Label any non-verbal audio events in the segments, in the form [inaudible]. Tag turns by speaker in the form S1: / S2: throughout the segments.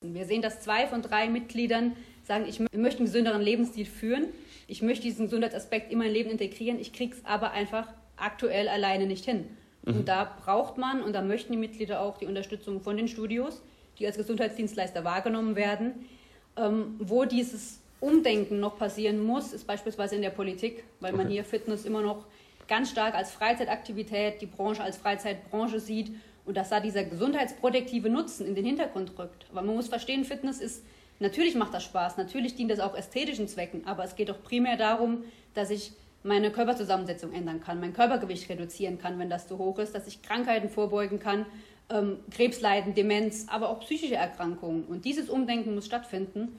S1: Wir sehen, dass zwei von drei Mitgliedern sagen, ich möchte einen gesünderen Lebensstil führen. Ich möchte diesen Gesundheitsaspekt in mein Leben integrieren. Ich kriege es aber einfach aktuell alleine nicht hin. Mhm. Und da braucht man und da möchten die Mitglieder auch die Unterstützung von den Studios, die als Gesundheitsdienstleister wahrgenommen werden. Ähm, wo dieses Umdenken noch passieren muss, ist beispielsweise in der Politik, weil man hier Fitness immer noch ganz stark als Freizeitaktivität, die Branche als Freizeitbranche sieht und dass da dieser gesundheitsprotektive Nutzen in den Hintergrund rückt. Aber man muss verstehen, Fitness ist, natürlich macht das Spaß, natürlich dient das auch ästhetischen Zwecken, aber es geht doch primär darum, dass ich meine Körperzusammensetzung ändern kann, mein Körpergewicht reduzieren kann, wenn das zu hoch ist, dass ich Krankheiten vorbeugen kann, ähm, Krebsleiden, Demenz, aber auch psychische Erkrankungen. Und dieses Umdenken muss stattfinden.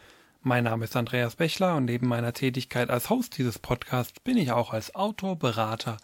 S2: Mein Name ist Andreas Bechler und neben meiner Tätigkeit als Host dieses Podcasts bin ich auch als Autor, Berater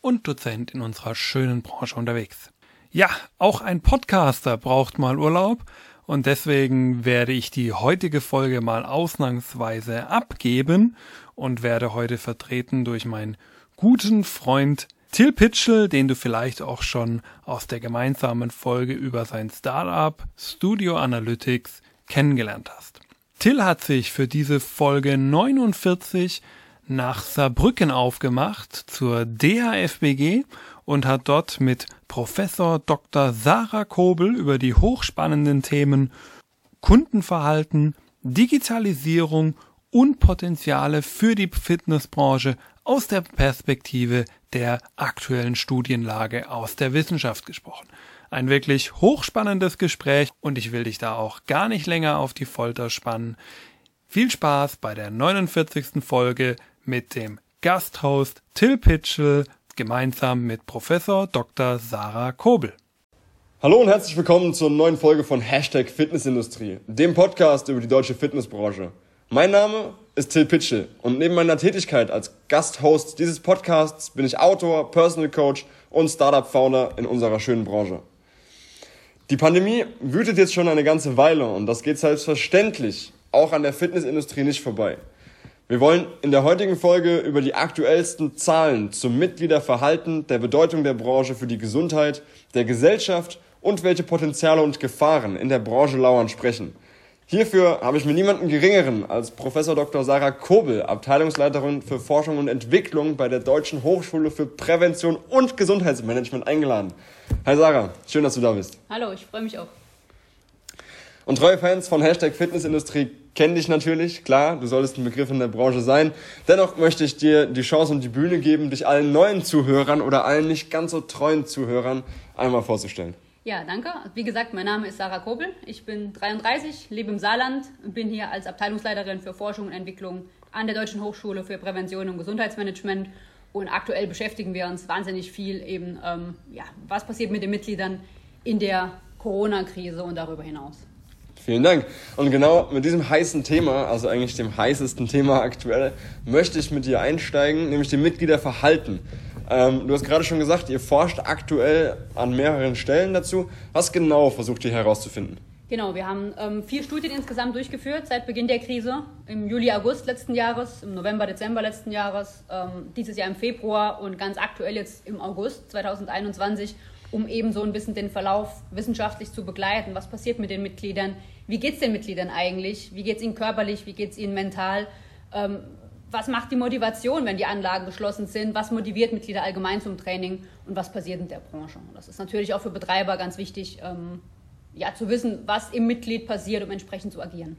S2: und Dozent in unserer schönen Branche unterwegs. Ja, auch ein Podcaster braucht mal Urlaub und deswegen werde ich die heutige Folge mal ausnahmsweise abgeben und werde heute vertreten durch meinen guten Freund Till Pitchell, den du vielleicht auch schon aus der gemeinsamen Folge über sein Startup Studio Analytics kennengelernt hast. Till hat sich für diese Folge 49 nach Saarbrücken aufgemacht zur DHFBG und hat dort mit Professor Dr. Sarah Kobel über die hochspannenden Themen Kundenverhalten, Digitalisierung und Potenziale für die Fitnessbranche aus der Perspektive der aktuellen Studienlage aus der Wissenschaft gesprochen. Ein wirklich hochspannendes Gespräch und ich will dich da auch gar nicht länger auf die Folter spannen. Viel Spaß bei der 49. Folge mit dem Gasthost Till Pitchell gemeinsam mit Professor Dr. Sarah Kobel.
S3: Hallo und herzlich willkommen zur neuen Folge von Hashtag Fitnessindustrie, dem Podcast über die deutsche Fitnessbranche. Mein Name ist Till Pitchell und neben meiner Tätigkeit als Gasthost dieses Podcasts bin ich Autor, Personal Coach und Startup-Founder in unserer schönen Branche. Die Pandemie wütet jetzt schon eine ganze Weile und das geht selbstverständlich auch an der Fitnessindustrie nicht vorbei. Wir wollen in der heutigen Folge über die aktuellsten Zahlen zum Mitgliederverhalten, der Bedeutung der Branche für die Gesundheit, der Gesellschaft und welche Potenziale und Gefahren in der Branche lauern sprechen. Hierfür habe ich mir niemanden geringeren als Professor Dr. Sarah Kobel, Abteilungsleiterin für Forschung und Entwicklung bei der Deutschen Hochschule für Prävention und Gesundheitsmanagement eingeladen. Hi Sarah, schön, dass du da bist.
S1: Hallo, ich freue mich auch.
S3: Und treue Fans von Hashtag Fitnessindustrie kennen dich natürlich, klar, du solltest ein Begriff in der Branche sein. Dennoch möchte ich dir die Chance und die Bühne geben, dich allen neuen Zuhörern oder allen nicht ganz so treuen Zuhörern einmal vorzustellen.
S1: Ja, danke. Wie gesagt, mein Name ist Sarah Kobel. Ich bin 33, lebe im Saarland und bin hier als Abteilungsleiterin für Forschung und Entwicklung an der Deutschen Hochschule für Prävention und Gesundheitsmanagement. Und aktuell beschäftigen wir uns wahnsinnig viel eben, ähm, ja, was passiert mit den Mitgliedern in der Corona-Krise und darüber hinaus.
S3: Vielen Dank. Und genau mit diesem heißen Thema, also eigentlich dem heißesten Thema aktuell, möchte ich mit dir einsteigen, nämlich dem Mitgliederverhalten. Ähm, du hast gerade schon gesagt, ihr forscht aktuell an mehreren Stellen dazu. Was genau versucht ihr herauszufinden?
S1: Genau, wir haben ähm, vier Studien insgesamt durchgeführt seit Beginn der Krise. Im Juli, August letzten Jahres, im November, Dezember letzten Jahres, ähm, dieses Jahr im Februar und ganz aktuell jetzt im August 2021, um eben so ein bisschen den Verlauf wissenschaftlich zu begleiten. Was passiert mit den Mitgliedern? Wie geht es den Mitgliedern eigentlich? Wie geht es ihnen körperlich? Wie geht es ihnen mental? Ähm, was macht die Motivation, wenn die Anlagen geschlossen sind? Was motiviert Mitglieder allgemein zum Training und was passiert in der Branche? Das ist natürlich auch für Betreiber ganz wichtig, ähm, ja, zu wissen, was im Mitglied passiert, um entsprechend zu agieren.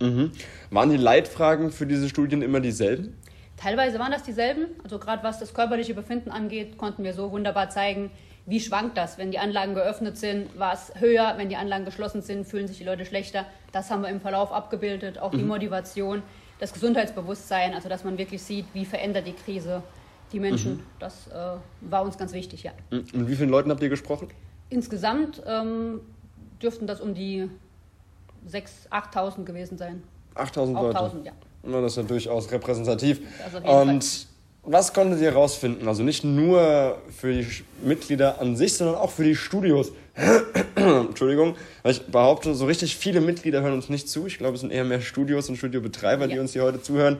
S3: Mhm. Waren die Leitfragen für diese Studien immer dieselben?
S1: Teilweise waren das dieselben. Also gerade was das körperliche Befinden angeht, konnten wir so wunderbar zeigen, wie schwankt das. Wenn die Anlagen geöffnet sind, war es höher. Wenn die Anlagen geschlossen sind, fühlen sich die Leute schlechter. Das haben wir im Verlauf abgebildet. Auch die mhm. Motivation das Gesundheitsbewusstsein, also dass man wirklich sieht, wie verändert die Krise die Menschen. Mhm. Das äh, war uns ganz wichtig, ja.
S3: Und wie vielen Leuten habt ihr gesprochen?
S1: Insgesamt ähm, dürften das um die 6.000, 8.000 gewesen sein.
S3: 8.000 Leute?
S1: 8.000, ja.
S3: Das ist ja durchaus repräsentativ. Und Fall. Was konntet ihr herausfinden? Also nicht nur für die Mitglieder an sich, sondern auch für die Studios. [clears throat] Entschuldigung, weil ich behaupte, so richtig viele Mitglieder hören uns nicht zu. Ich glaube, es sind eher mehr Studios und Studiobetreiber, ja. die uns hier heute zuhören.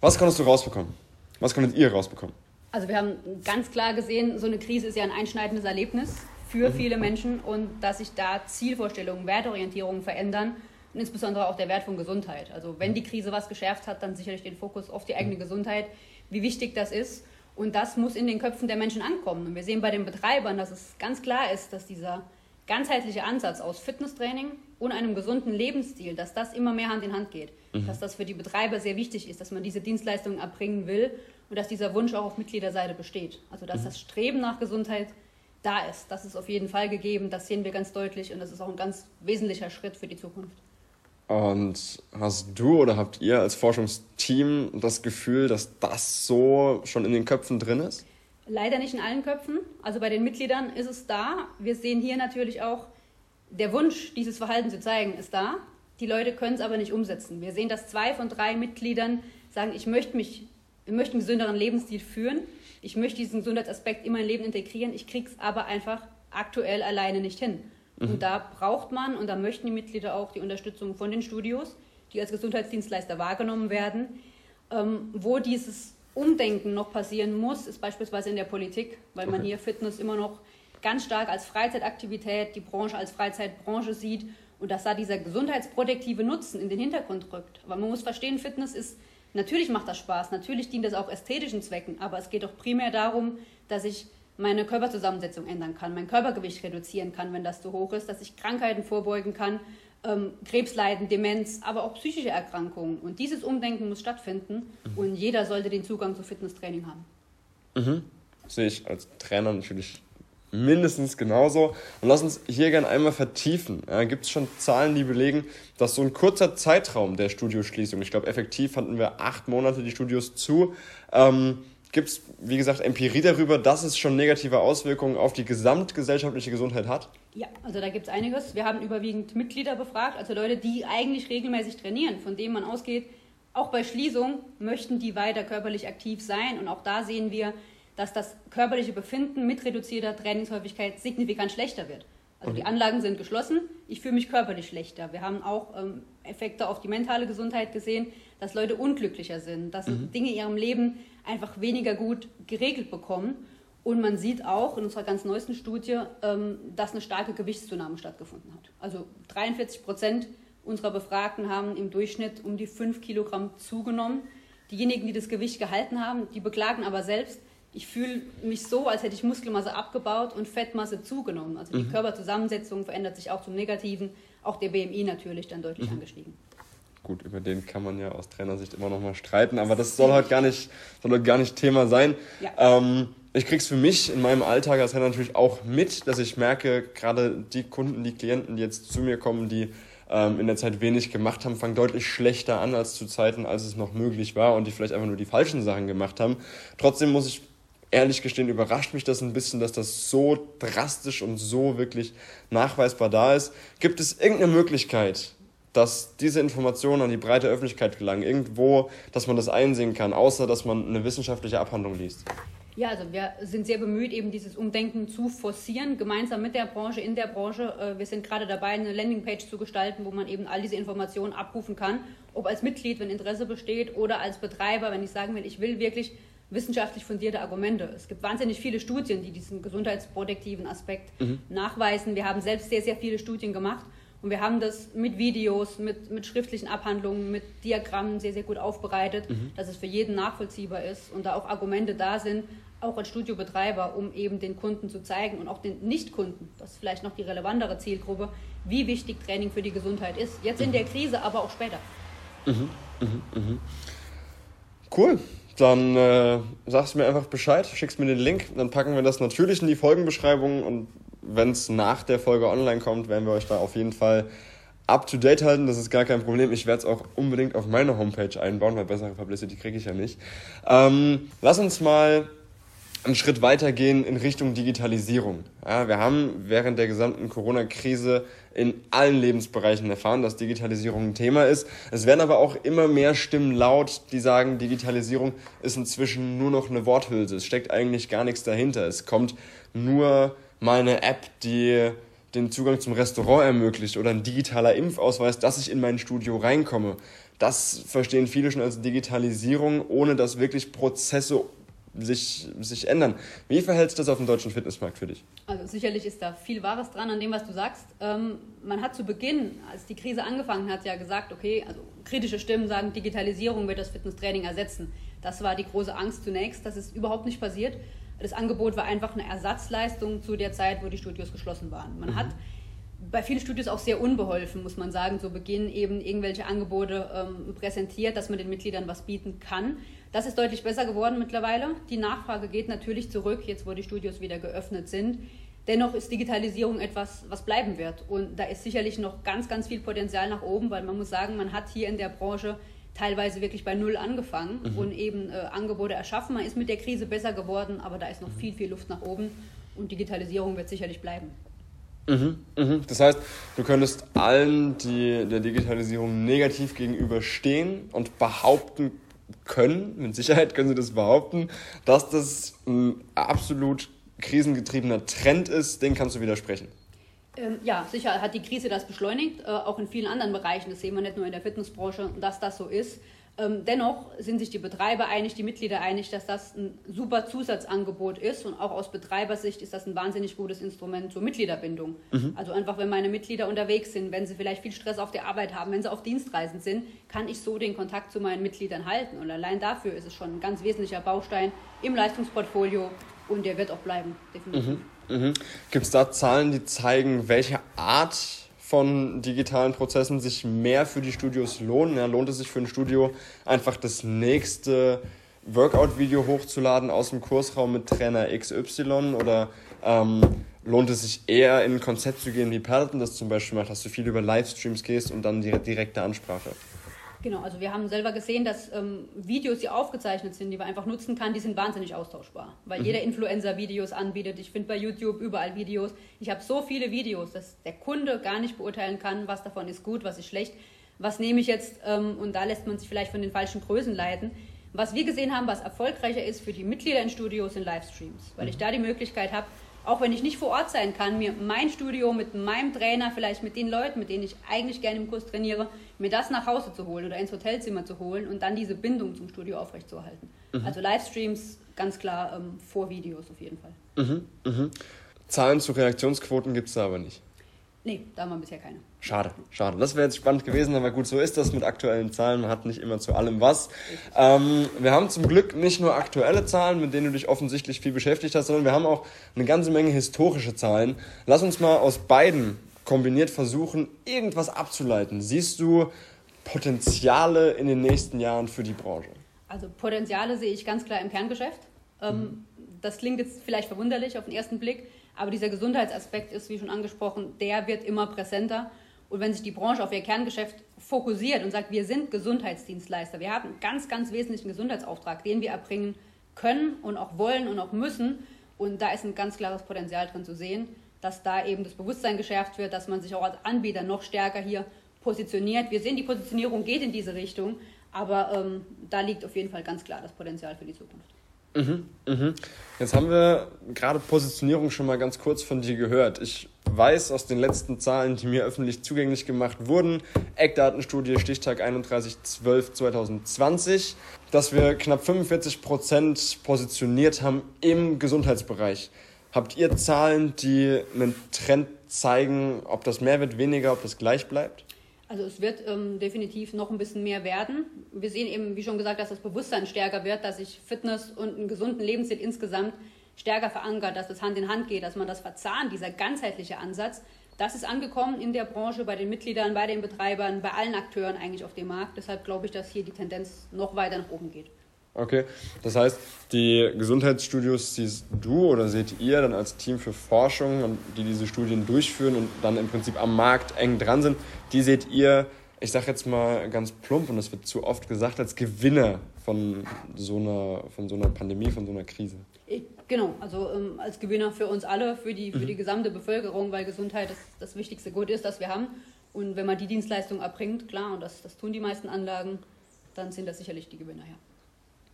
S3: Was konntest du rausbekommen? Was konntet ihr rausbekommen?
S1: Also wir haben ganz klar gesehen, so eine Krise ist ja ein einschneidendes Erlebnis für mhm. viele Menschen und dass sich da Zielvorstellungen, Wertorientierungen verändern und insbesondere auch der Wert von Gesundheit. Also wenn die Krise was geschärft hat, dann sicherlich den Fokus auf die eigene mhm. Gesundheit, wie wichtig das ist. Und das muss in den Köpfen der Menschen ankommen. Und wir sehen bei den Betreibern, dass es ganz klar ist, dass dieser ganzheitliche Ansatz aus Fitnesstraining und einem gesunden Lebensstil, dass das immer mehr Hand in Hand geht. Mhm. Dass das für die Betreiber sehr wichtig ist, dass man diese Dienstleistungen erbringen will und dass dieser Wunsch auch auf Mitgliederseite besteht. Also dass mhm. das Streben nach Gesundheit da ist. Das ist auf jeden Fall gegeben, das sehen wir ganz deutlich und das ist auch ein ganz wesentlicher Schritt für die Zukunft.
S3: Und hast du oder habt ihr als Forschungsteam das Gefühl, dass das so schon in den Köpfen drin ist?
S1: Leider nicht in allen Köpfen. Also bei den Mitgliedern ist es da. Wir sehen hier natürlich auch, der Wunsch, dieses Verhalten zu zeigen, ist da. Die Leute können es aber nicht umsetzen. Wir sehen, dass zwei von drei Mitgliedern sagen, ich möchte mich, ich möchte einen gesünderen Lebensstil führen. Ich möchte diesen Gesundheitsaspekt in mein Leben integrieren. Ich kriege es aber einfach aktuell alleine nicht hin. Mhm. Und da braucht man und da möchten die Mitglieder auch die Unterstützung von den Studios, die als Gesundheitsdienstleister wahrgenommen werden. Ähm, wo dieses Umdenken noch passieren muss, ist beispielsweise in der Politik, weil man hier Fitness immer noch ganz stark als Freizeitaktivität, die Branche als Freizeitbranche sieht und dass da dieser gesundheitsprotektive Nutzen in den Hintergrund rückt. Aber man muss verstehen, Fitness ist, natürlich macht das Spaß, natürlich dient das auch ästhetischen Zwecken, aber es geht doch primär darum, dass ich meine Körperzusammensetzung ändern kann, mein Körpergewicht reduzieren kann, wenn das zu hoch ist, dass ich Krankheiten vorbeugen kann, ähm, Krebsleiden, Demenz, aber auch psychische Erkrankungen. Und dieses Umdenken muss stattfinden mhm. und jeder sollte den Zugang zu Fitnesstraining haben.
S3: Mhm. Sehe ich als Trainer natürlich mindestens genauso. Und lass uns hier gerne einmal vertiefen. Ja, Gibt es schon Zahlen, die belegen, dass so ein kurzer Zeitraum der Studioschließung, ich glaube effektiv hatten wir acht Monate die Studios zu, ähm, gibt es, wie gesagt, Empirie darüber, dass es schon negative Auswirkungen auf die gesamtgesellschaftliche Gesundheit hat?
S1: Ja, also da gibt es einiges. Wir haben überwiegend Mitglieder befragt, also Leute, die eigentlich regelmäßig trainieren, von denen man ausgeht, auch bei Schließung möchten die weiter körperlich aktiv sein. Und auch da sehen wir, dass das körperliche Befinden mit reduzierter Trainingshäufigkeit signifikant schlechter wird. Also die Anlagen sind geschlossen, ich fühle mich körperlich schlechter. Wir haben auch ähm, Effekte auf die mentale Gesundheit gesehen, dass Leute unglücklicher sind, dass mhm. Dinge in ihrem Leben einfach weniger gut geregelt bekommen. Und man sieht auch in unserer ganz neuesten Studie, ähm, dass eine starke Gewichtszunahme stattgefunden hat. Also 43 Prozent unserer Befragten haben im Durchschnitt um die 5 Kilogramm zugenommen. Diejenigen, die das Gewicht gehalten haben, die beklagen aber selbst, ich fühle mich so, als hätte ich Muskelmasse abgebaut und Fettmasse zugenommen. Also die mhm. Körperzusammensetzung verändert sich auch zum Negativen. Auch der BMI natürlich dann deutlich mhm. angestiegen.
S3: Gut, über den kann man ja aus Trainersicht immer noch mal streiten, aber das soll heute gar nicht, soll heute gar nicht Thema sein. Ja. Ähm, ich krieg's für mich in meinem Alltag als Trainer natürlich auch mit, dass ich merke, gerade die Kunden, die Klienten, die jetzt zu mir kommen, die ähm, in der Zeit wenig gemacht haben, fangen deutlich schlechter an als zu Zeiten, als es noch möglich war und die vielleicht einfach nur die falschen Sachen gemacht haben. Trotzdem muss ich ehrlich gestehen, überrascht mich das ein bisschen, dass das so drastisch und so wirklich nachweisbar da ist. Gibt es irgendeine Möglichkeit, dass diese Informationen an die breite Öffentlichkeit gelangen, irgendwo, dass man das einsehen kann, außer dass man eine wissenschaftliche Abhandlung liest?
S1: Ja, also wir sind sehr bemüht, eben dieses Umdenken zu forcieren, gemeinsam mit der Branche, in der Branche. Äh, wir sind gerade dabei, eine Landingpage zu gestalten, wo man eben all diese Informationen abrufen kann, ob als Mitglied, wenn Interesse besteht, oder als Betreiber, wenn ich sagen will, ich will wirklich wissenschaftlich fundierte Argumente. Es gibt wahnsinnig viele Studien, die diesen gesundheitsprotektiven Aspekt mhm. nachweisen. Wir haben selbst sehr, sehr viele Studien gemacht und wir haben das mit Videos, mit, mit schriftlichen Abhandlungen, mit Diagrammen sehr, sehr gut aufbereitet, mhm. dass es für jeden nachvollziehbar ist und da auch Argumente da sind, auch als Studiobetreiber, um eben den Kunden zu zeigen und auch den Nichtkunden, das ist vielleicht noch die relevantere Zielgruppe, wie wichtig Training für die Gesundheit ist. Jetzt in mhm. der Krise, aber auch später.
S3: Mhm. Mhm. mhm. Cool. Dann äh, sagst du mir einfach Bescheid, schickst mir den Link, dann packen wir das natürlich in die Folgenbeschreibung und wenn es nach der Folge online kommt, werden wir euch da auf jeden Fall up to date halten. Das ist gar kein Problem. Ich werde es auch unbedingt auf meine Homepage einbauen, weil bessere Publicity kriege ich ja nicht. Ähm, lass uns mal einen Schritt weiter gehen in Richtung Digitalisierung. Ja, wir haben während der gesamten Corona-Krise in allen Lebensbereichen erfahren, dass Digitalisierung ein Thema ist. Es werden aber auch immer mehr Stimmen laut, die sagen, Digitalisierung ist inzwischen nur noch eine Worthülse. Es steckt eigentlich gar nichts dahinter. Es kommt nur mal eine App, die den Zugang zum Restaurant ermöglicht oder ein digitaler Impfausweis, dass ich in mein Studio reinkomme. Das verstehen viele schon als Digitalisierung, ohne dass wirklich Prozesse sich, sich ändern. Wie verhält sich das auf dem deutschen Fitnessmarkt für dich?
S1: Also sicherlich ist da viel Wahres dran an dem, was du sagst. Ähm, man hat zu Beginn, als die Krise angefangen hat, ja gesagt, okay, also kritische Stimmen sagen, Digitalisierung wird das Fitnesstraining ersetzen. Das war die große Angst zunächst, das ist überhaupt nicht passiert. Das Angebot war einfach eine Ersatzleistung zu der Zeit, wo die Studios geschlossen waren. Man mhm. hat bei vielen Studios auch sehr unbeholfen, muss man sagen, zu Beginn eben irgendwelche Angebote ähm, präsentiert, dass man den Mitgliedern was bieten kann. Das ist deutlich besser geworden mittlerweile. Die Nachfrage geht natürlich zurück, jetzt wo die Studios wieder geöffnet sind. Dennoch ist Digitalisierung etwas, was bleiben wird. Und da ist sicherlich noch ganz, ganz viel Potenzial nach oben, weil man muss sagen, man hat hier in der Branche teilweise wirklich bei Null angefangen mhm. und eben äh, Angebote erschaffen. Man ist mit der Krise besser geworden, aber da ist noch viel, viel Luft nach oben und Digitalisierung wird sicherlich bleiben.
S3: Mhm, mhm. Das heißt, du könntest allen, die der Digitalisierung negativ gegenüberstehen und behaupten können, mit Sicherheit können sie das behaupten, dass das ein absolut krisengetriebener Trend ist, den kannst du widersprechen.
S1: Ähm, ja, sicher hat die Krise das beschleunigt, äh, auch in vielen anderen Bereichen. Das sehen wir nicht nur in der Fitnessbranche, dass das so ist. Ähm, dennoch sind sich die Betreiber einig, die Mitglieder einig, dass das ein super Zusatzangebot ist und auch aus Betreibersicht ist das ein wahnsinnig gutes Instrument zur Mitgliederbindung. Mhm. Also einfach, wenn meine Mitglieder unterwegs sind, wenn sie vielleicht viel Stress auf der Arbeit haben, wenn sie auf Dienstreisen sind, kann ich so den Kontakt zu meinen Mitgliedern halten. Und allein dafür ist es schon ein ganz wesentlicher Baustein im Leistungsportfolio und der wird auch bleiben, definitiv.
S3: Mhm. Mhm. Gibt es da Zahlen, die zeigen, welche Art von digitalen Prozessen sich mehr für die Studios lohnen. Ja, lohnt es sich für ein Studio einfach das nächste Workout-Video hochzuladen aus dem Kursraum mit Trainer XY oder ähm, lohnt es sich eher in ein Konzept zu gehen, wie Peloton das zum Beispiel macht, dass du viel über Livestreams gehst und dann die direkte Ansprache?
S1: Genau, also wir haben selber gesehen, dass ähm, Videos, die aufgezeichnet sind, die man einfach nutzen kann, die sind wahnsinnig austauschbar. Weil mhm. jeder Influencer Videos anbietet. Ich finde bei YouTube überall Videos. Ich habe so viele Videos, dass der Kunde gar nicht beurteilen kann, was davon ist gut, was ist schlecht. Was nehme ich jetzt? Ähm, und da lässt man sich vielleicht von den falschen Größen leiten. Was wir gesehen haben, was erfolgreicher ist für die Mitglieder in Studios, sind Livestreams. Weil ich mhm. da die Möglichkeit habe, auch wenn ich nicht vor Ort sein kann, mir mein Studio mit meinem Trainer, vielleicht mit den Leuten, mit denen ich eigentlich gerne im Kurs trainiere, mir das nach Hause zu holen oder ins Hotelzimmer zu holen und dann diese Bindung zum Studio aufrechtzuerhalten. Mhm. Also Livestreams ganz klar ähm, vor Videos auf jeden Fall.
S3: Mhm. Mhm. Zahlen zu Reaktionsquoten gibt es da aber nicht.
S1: Nee, da haben wir bisher keine.
S3: Schade, schade. Das wäre jetzt spannend gewesen, aber gut, so ist das mit aktuellen Zahlen. Man hat nicht immer zu allem was. Ähm, wir haben zum Glück nicht nur aktuelle Zahlen, mit denen du dich offensichtlich viel beschäftigt hast, sondern wir haben auch eine ganze Menge historische Zahlen. Lass uns mal aus beiden kombiniert versuchen, irgendwas abzuleiten. Siehst du Potenziale in den nächsten Jahren für die Branche?
S1: Also Potenziale sehe ich ganz klar im Kerngeschäft. Ähm, mhm. Das klingt jetzt vielleicht verwunderlich auf den ersten Blick. Aber dieser Gesundheitsaspekt ist, wie schon angesprochen, der wird immer präsenter. Und wenn sich die Branche auf ihr Kerngeschäft fokussiert und sagt, wir sind Gesundheitsdienstleister, wir haben einen ganz, ganz wesentlichen Gesundheitsauftrag, den wir erbringen können und auch wollen und auch müssen. Und da ist ein ganz klares Potenzial drin zu sehen, dass da eben das Bewusstsein geschärft wird, dass man sich auch als Anbieter noch stärker hier positioniert. Wir sehen, die Positionierung geht in diese Richtung, aber ähm, da liegt auf jeden Fall ganz klar das Potenzial für die Zukunft.
S3: Mhm, mhm. Jetzt haben wir gerade Positionierung schon mal ganz kurz von dir gehört. Ich weiß aus den letzten Zahlen, die mir öffentlich zugänglich gemacht wurden, Eckdatenstudie Stichtag 31.12.2020, dass wir knapp 45 Prozent positioniert haben im Gesundheitsbereich. Habt ihr Zahlen, die einen Trend zeigen, ob das mehr wird, weniger, ob das gleich bleibt?
S1: Also es wird ähm, definitiv noch ein bisschen mehr werden. Wir sehen eben, wie schon gesagt, dass das Bewusstsein stärker wird, dass sich Fitness und einen gesunden Lebensstil insgesamt stärker verankert, dass das Hand in Hand geht, dass man das verzahnt, dieser ganzheitliche Ansatz. Das ist angekommen in der Branche, bei den Mitgliedern, bei den Betreibern, bei allen Akteuren eigentlich auf dem Markt. Deshalb glaube ich, dass hier die Tendenz noch weiter nach oben geht.
S3: Okay, das heißt, die Gesundheitsstudios siehst du oder seht ihr dann als Team für Forschung, die diese Studien durchführen und dann im Prinzip am Markt eng dran sind, die seht ihr, ich sage jetzt mal ganz plump und das wird zu oft gesagt, als Gewinner von so einer, von so einer Pandemie, von so einer Krise?
S1: Genau, also ähm, als Gewinner für uns alle, für die, für
S2: Mhm.
S1: die gesamte Bevölkerung, weil Gesundheit das, das wichtigste Gut ist, das wir haben. Und wenn man die Dienstleistung erbringt, klar, und das, das tun die meisten Anlagen, dann sind das sicherlich die Gewinner, ja.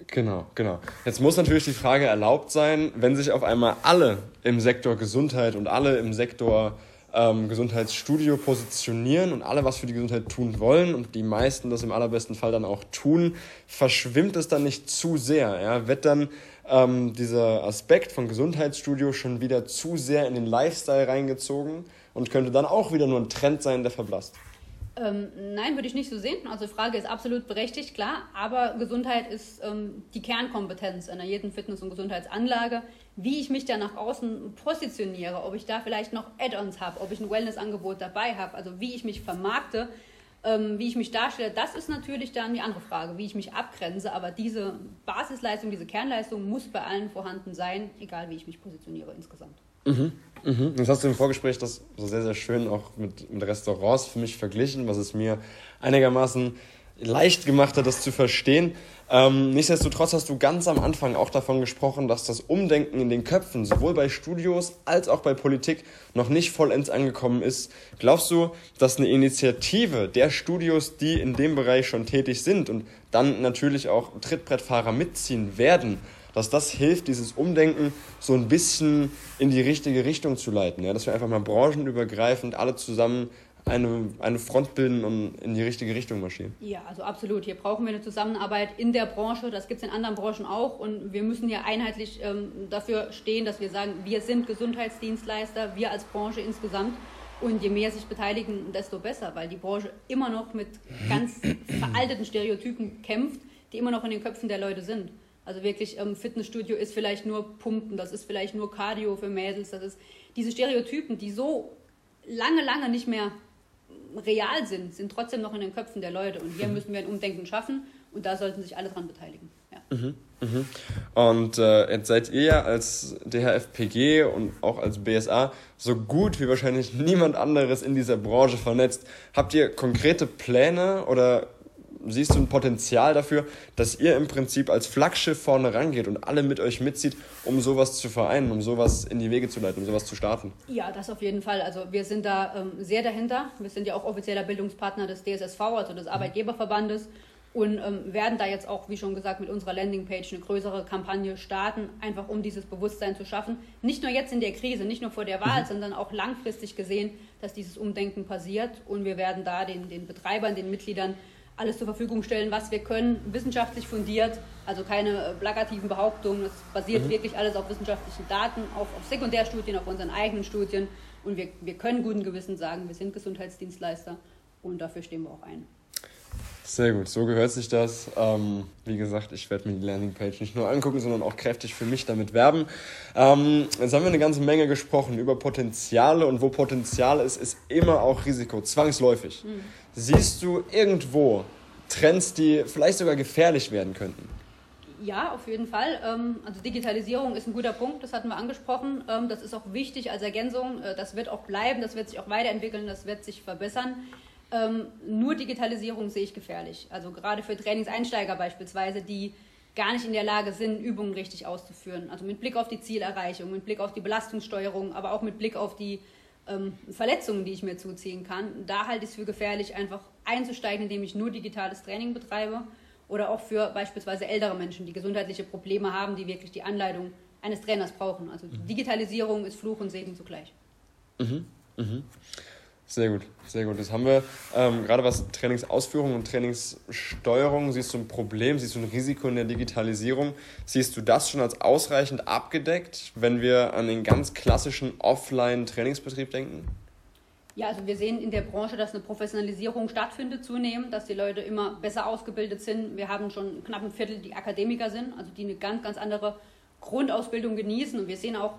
S3: Genau, genau. Jetzt muss natürlich die Frage erlaubt sein, wenn sich auf einmal alle im Sektor Gesundheit und alle im Sektor ähm, Gesundheitsstudio positionieren und alle was für die Gesundheit tun wollen und die meisten das im allerbesten Fall dann auch tun, verschwimmt es dann nicht zu sehr? Ja? Wird dann ähm, dieser Aspekt von Gesundheitsstudio schon wieder zu sehr in den Lifestyle reingezogen und könnte dann auch wieder nur ein Trend sein, der verblasst?
S1: Ähm, nein, würde ich nicht so sehen. Also die Frage ist absolut berechtigt, klar. Aber Gesundheit ist ähm, die Kernkompetenz einer jeden Fitness- und Gesundheitsanlage. Wie ich mich da nach außen positioniere, ob ich da vielleicht noch Add-ons habe, ob ich ein Wellness-Angebot dabei habe, also wie ich mich vermarkte, ähm, wie ich mich darstelle, das ist natürlich dann die andere Frage, wie ich mich abgrenze. Aber diese Basisleistung, diese Kernleistung muss bei allen vorhanden sein, egal wie ich mich positioniere insgesamt.
S3: Mhm. Das hast du im Vorgespräch das so sehr, sehr schön auch mit, mit Restaurants für mich verglichen, was es mir einigermaßen leicht gemacht hat, das zu verstehen. Ähm, nichtsdestotrotz hast du ganz am Anfang auch davon gesprochen, dass das Umdenken in den Köpfen sowohl bei Studios als auch bei Politik noch nicht vollends angekommen ist. Glaubst du, dass eine Initiative der Studios, die in dem Bereich schon tätig sind und dann natürlich auch Trittbrettfahrer mitziehen werden, dass das hilft, dieses Umdenken so ein bisschen in die richtige Richtung zu leiten. Ja? Dass wir einfach mal branchenübergreifend alle zusammen eine, eine Front bilden und in die richtige Richtung marschieren.
S1: Ja, also absolut. Hier brauchen wir eine Zusammenarbeit in der Branche. Das gibt es in anderen Branchen auch. Und wir müssen hier einheitlich ähm, dafür stehen, dass wir sagen, wir sind Gesundheitsdienstleister, wir als Branche insgesamt. Und je mehr sich beteiligen, desto besser, weil die Branche immer noch mit ganz [clears throat] veralteten Stereotypen kämpft, die immer noch in den Köpfen der Leute sind. Also wirklich, ähm, Fitnessstudio ist vielleicht nur Pumpen, das ist vielleicht nur Cardio für Mädels, das ist diese Stereotypen, die so lange, lange nicht mehr real sind, sind trotzdem noch in den Köpfen der Leute. Und hier müssen wir ein Umdenken schaffen und da sollten sich alle dran beteiligen. Ja.
S3: Mhm, mhm. Und äh, jetzt seid ihr ja als DHFPG und auch als BSA so gut wie wahrscheinlich niemand anderes in dieser Branche vernetzt. Habt ihr konkrete Pläne oder siehst du ein Potenzial dafür, dass ihr im Prinzip als Flaggschiff vorne rangeht und alle mit euch mitzieht, um sowas zu vereinen, um sowas in die Wege zu leiten, um sowas zu starten?
S1: Ja, das auf jeden Fall. Also wir sind da ähm, sehr dahinter. Wir sind ja auch offizieller Bildungspartner des DSSV, also des Arbeitgeberverbandes. Und ähm, werden da jetzt auch, wie schon gesagt, mit unserer Landingpage eine größere Kampagne starten, einfach um dieses Bewusstsein zu schaffen. Nicht nur jetzt in der Krise, nicht nur vor der Wahl, mhm. sondern auch langfristig gesehen, dass dieses Umdenken passiert. Und wir werden da den, den Betreibern, den Mitgliedern alles zur Verfügung stellen, was wir können, wissenschaftlich fundiert, also keine plakativen Behauptungen. Es basiert mhm. wirklich alles auf wissenschaftlichen Daten, auf, auf, Sekundärstudien, auf unseren eigenen Studien. Und wir, wir können guten Gewissen sagen, wir sind Gesundheitsdienstleister und dafür stehen wir auch ein.
S3: Sehr gut, so gehört sich das. Ähm, wie gesagt, ich werde mir die Landingpage nicht nur angucken, sondern auch kräftig für mich damit werben. Ähm, jetzt haben wir eine ganze Menge gesprochen über Potenziale und wo Potenzial ist, ist immer auch Risiko, zwangsläufig. Mhm. Siehst du irgendwo Trends, die vielleicht sogar gefährlich werden könnten?
S1: Ja, auf jeden Fall. Ähm, also Digitalisierung ist ein guter Punkt, das hatten wir angesprochen. Ähm, das ist auch wichtig als Ergänzung. Äh, das wird auch bleiben, das wird sich auch weiterentwickeln, das wird sich verbessern. Ähm, nur Digitalisierung sehe ich gefährlich. Also gerade für Trainingseinsteiger beispielsweise, die gar nicht in der Lage sind, Übungen richtig auszuführen. Also mit Blick auf die Zielerreichung, mit Blick auf die Belastungssteuerung, aber auch mit Blick auf die ähm, Verletzungen, die ich mir zuziehen kann. Da halte ich es für gefährlich, einfach einzusteigen, indem ich nur digitales Training betreibe. Oder auch für beispielsweise ältere Menschen, die gesundheitliche Probleme haben, die wirklich die Anleitung eines Trainers brauchen. Also Digitalisierung ist Fluch und Segen zugleich.
S3: Mhm. Mhm. Sehr gut, sehr gut. Das haben wir ähm, gerade was Trainingsausführung und Trainingssteuerung. Siehst du ein Problem, siehst du ein Risiko in der Digitalisierung? Siehst du das schon als ausreichend abgedeckt, wenn wir an den ganz klassischen Offline-Trainingsbetrieb denken?
S1: Ja, also wir sehen in der Branche, dass eine Professionalisierung stattfindet zunehmend, dass die Leute immer besser ausgebildet sind. Wir haben schon knapp ein Viertel, die Akademiker sind, also die eine ganz, ganz andere Grundausbildung genießen. Und wir sehen auch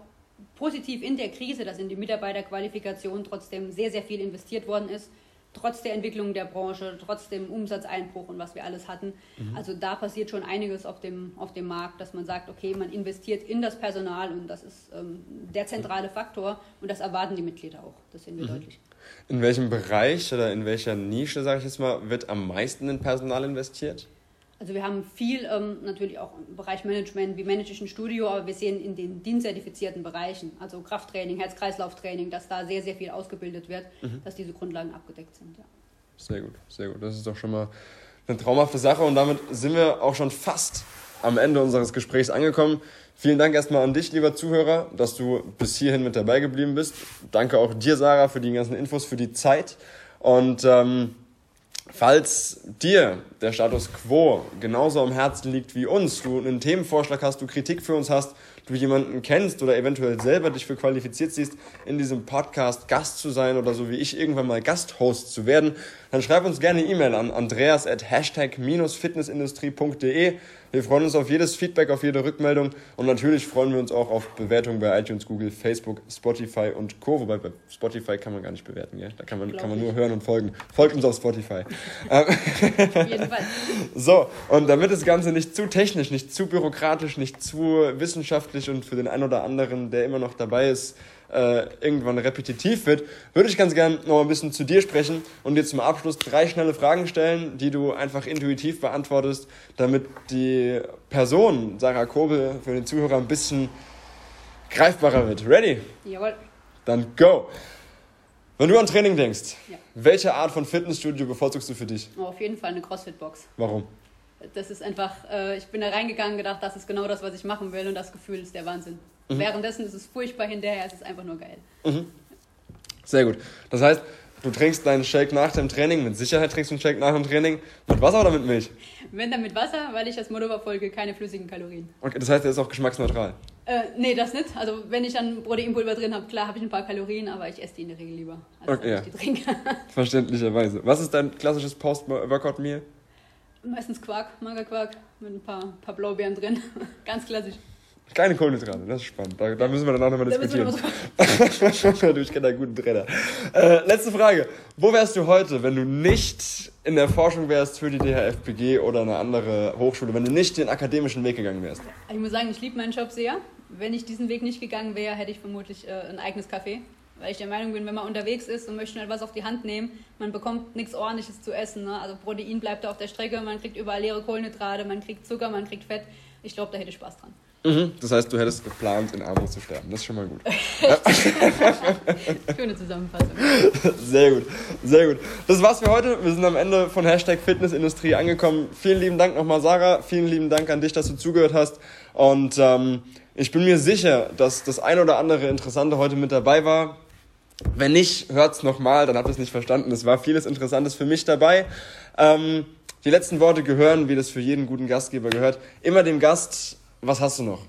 S1: positiv in der Krise, dass in die Mitarbeiterqualifikation trotzdem sehr, sehr viel investiert worden ist, trotz der Entwicklung der Branche, trotz dem Umsatzeinbruch und was wir alles hatten. Mhm. Also da passiert schon einiges auf dem, auf dem Markt, dass man sagt, okay, man investiert in das Personal und das ist ähm, der zentrale Faktor und das erwarten die Mitglieder auch. Das sehen wir mhm. deutlich.
S3: In welchem Bereich oder in welcher Nische, sage ich jetzt mal, wird am meisten in Personal investiert?
S1: Also wir haben viel ähm, natürlich auch im Bereich Management, wie manage ich ein Studio, aber wir sehen in den DIN-zertifizierten Bereichen, also Krafttraining, Herz-Kreislauf-Training, dass da sehr, sehr viel ausgebildet wird, mhm. dass diese Grundlagen abgedeckt sind. Ja.
S3: Sehr gut, sehr gut. Das ist doch schon mal eine traumhafte Sache und damit sind wir auch schon fast am Ende unseres Gesprächs angekommen. Vielen Dank erstmal an dich, lieber Zuhörer, dass du bis hierhin mit dabei geblieben bist. Danke auch dir, Sarah, für die ganzen Infos, für die Zeit. Und ähm, Falls dir der Status quo genauso am Herzen liegt wie uns, du einen Themenvorschlag hast, du Kritik für uns hast, du jemanden kennst oder eventuell selber dich für qualifiziert siehst, in diesem Podcast Gast zu sein oder so wie ich irgendwann mal Gasthost zu werden, dann schreib uns gerne E-Mail an andreas at hashtag-fitnessindustrie.de. Wir freuen uns auf jedes Feedback, auf jede Rückmeldung und natürlich freuen wir uns auch auf Bewertungen bei iTunes, Google, Facebook, Spotify und Co. Wobei bei Spotify kann man gar nicht bewerten, gell? da kann man, kann man nur hören und folgen. Folgt uns auf Spotify. auf jeden Fall. So, und damit das Ganze nicht zu technisch, nicht zu bürokratisch, nicht zu wissenschaftlich und für den einen oder anderen, der immer noch dabei ist, äh, irgendwann repetitiv wird, würde ich ganz gern noch ein bisschen zu dir sprechen und dir zum Abschluss drei schnelle Fragen stellen, die du einfach intuitiv beantwortest, damit die Person Sarah Kobel für den Zuhörer ein bisschen greifbarer wird. Ready?
S1: Jawohl.
S3: Dann go! Wenn du an Training denkst, ja. welche Art von Fitnessstudio bevorzugst du für dich?
S1: Oh, auf jeden Fall eine CrossFit-Box.
S3: Warum?
S1: Das ist einfach, äh, ich bin da reingegangen und gedacht, das ist genau das, was ich machen will und das Gefühl ist der Wahnsinn. Mhm. Währenddessen ist es furchtbar, hinterher ist es einfach nur geil.
S3: Mhm. Sehr gut. Das heißt, du trinkst deinen Shake nach dem Training, mit Sicherheit trinkst du einen Shake nach dem Training, mit Wasser oder mit Milch?
S1: Wenn dann mit Wasser, weil ich das Motto verfolge, keine flüssigen Kalorien.
S3: Okay, das heißt, der ist auch geschmacksneutral?
S1: Äh, nee, das nicht. Also wenn ich dann Proteinpulver drin habe, klar habe ich ein paar Kalorien, aber ich esse die in der Regel lieber, als okay, ja. ich die trinke. [laughs]
S3: Verständlicherweise. Was ist dein klassisches Post-Workout-Meal?
S1: Meistens Quark, Magerquark mit ein paar, paar Blaubeeren drin. [laughs] Ganz klassisch.
S3: Keine Kohlenhydrate, das ist spannend. Da, da müssen wir dann auch nochmal diskutieren. [laughs] du, ich kenne einen guten Trainer. Äh, letzte Frage. Wo wärst du heute, wenn du nicht in der Forschung wärst für die DHFPG oder eine andere Hochschule, wenn du nicht den akademischen Weg gegangen wärst?
S1: Ich muss sagen, ich liebe meinen Job sehr. Wenn ich diesen Weg nicht gegangen wäre, hätte ich vermutlich äh, ein eigenes Café. Weil ich der Meinung bin, wenn man unterwegs ist und möchte schnell was auf die Hand nehmen, man bekommt nichts ordentliches zu essen. Ne? Also Protein bleibt da auf der Strecke, man kriegt überall leere Kohlenhydrate, man kriegt Zucker, man kriegt Fett. Ich glaube, da hätte ich Spaß dran.
S3: Mhm. Das heißt, du hättest geplant, in Armut zu sterben. Das ist schon mal gut.
S1: Schöne Zusammenfassung. [laughs]
S3: Sehr gut, sehr gut. Das war's für heute. Wir sind am Ende von Hashtag Fitnessindustrie angekommen. Vielen lieben Dank nochmal, Sarah. Vielen lieben Dank an dich, dass du zugehört hast. Und ähm, ich bin mir sicher, dass das ein oder andere Interessante heute mit dabei war. Wenn nicht, hört's nochmal, dann habt ihr es nicht verstanden. Es war vieles Interessantes für mich dabei. Ähm, die letzten Worte gehören, wie das für jeden guten Gastgeber gehört, immer dem Gast was hast du noch?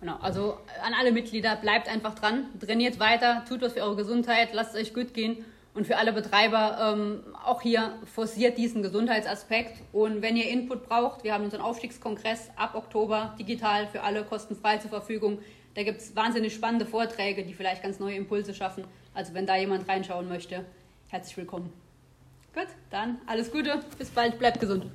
S1: Genau, also an alle Mitglieder, bleibt einfach dran, trainiert weiter, tut was für eure Gesundheit, lasst es euch gut gehen. Und für alle Betreiber ähm, auch hier forciert diesen Gesundheitsaspekt. Und wenn ihr Input braucht, wir haben unseren Aufstiegskongress ab Oktober digital für alle kostenfrei zur Verfügung. Da gibt es wahnsinnig spannende Vorträge, die vielleicht ganz neue Impulse schaffen. Also wenn da jemand reinschauen möchte, herzlich willkommen. Gut, dann alles Gute, bis bald, bleibt gesund.